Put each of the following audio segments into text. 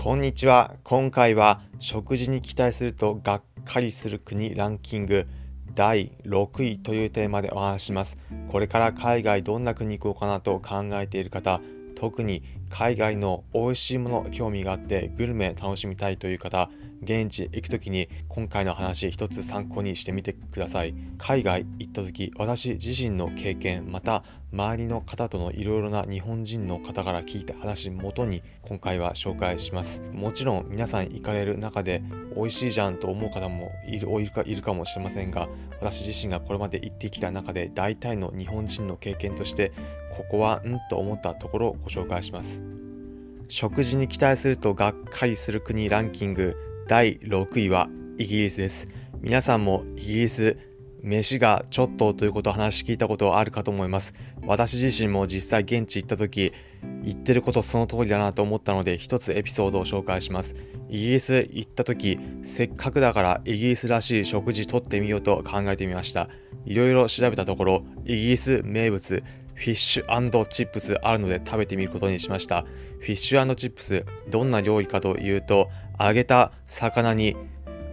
こんにちは。今回は食事に期待するとがっかりする国ランキング第6位というテーマでお話しします。これから海外どんな国行こうかなと考えている方、特に海外の美味しいもの興味があってグルメ楽しみたいという方、現地行く時に今回の話一つ参考にしてみてください。海外行った時私自身の経験また周りの方とのいろいろな日本人の方から聞いた話元に今回は紹介します。もちろん皆さん行かれる中で美味しいじゃんと思う方もいるいるかいるかもしれませんが私自身がこれまで行ってきた中で大体の日本人の経験としてここはんと思ったところをご紹介します。食事に期待するとがっかりする国ランキング第6位はイギリスです。皆さんもイギリス、飯がちょっとということを話聞いたことあるかと思います。私自身も実際現地行った時、言ってることその通りだなと思ったので一つエピソードを紹介します。イギリス行った時、せっかくだからイギリスらしい食事とってみようと考えてみました。いろいろ調べたところ、イギリス名物、フィッシュチップスあるので食べてみることにしました。フィッシュチップス、どんな料理かというと、揚げた魚に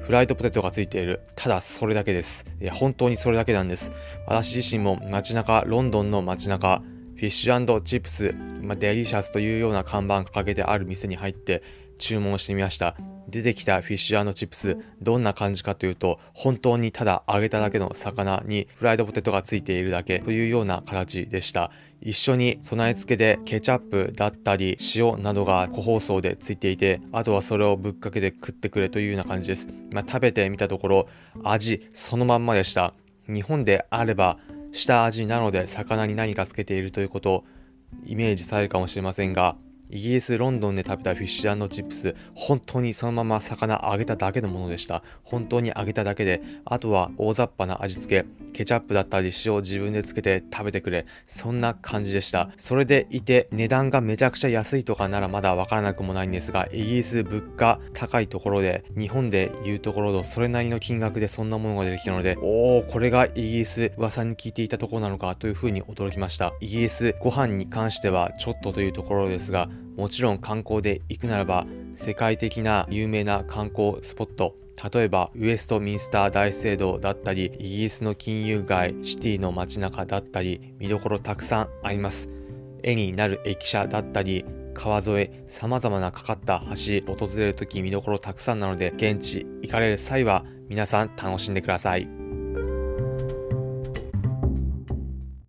フライドポテトがついている。ただそれだけです。いや、本当にそれだけなんです。私自身も街中、ロンドンの街中、フィッシュチップス、まあ、デリシャスというような看板掲げてある店に入って注文してみました。出てきたフィッシュチップス、どんな感じかというと、本当にただ揚げただけの魚にフライドポテトがついているだけというような形でした。一緒に備え付けでケチャップだったり塩などが個包装でついていて、あとはそれをぶっかけて食ってくれというような感じです。まあ、食べてみたところ、味そのまんまでした。日本であれば下味なので魚に何かつけているということをイメージされるかもしれませんがイギリス・ロンドンで食べたフィッシュチップス、本当にそのまま魚揚げただけのものでした。本当に揚げただけで、あとは大雑把な味付け、ケチャップだったり塩を自分でつけて食べてくれ、そんな感じでした。それでいて、値段がめちゃくちゃ安いとかならまだわからなくもないんですが、イギリス物価高いところで、日本でいうところのそれなりの金額でそんなものが出てきたので、おー、これがイギリス噂に聞いていたところなのかというふうに驚きました。イギリスご飯に関してはちょっとというところですが、もちろん観光で行くならば世界的な有名な観光スポット例えばウエストミンスター大聖堂だったりイギリスの金融街シティの街中だったり見どころたくさんあります絵になる駅舎だったり川沿い様々なかかった橋訪れる時見どころたくさんなので現地行かれる際は皆さん楽しんでください。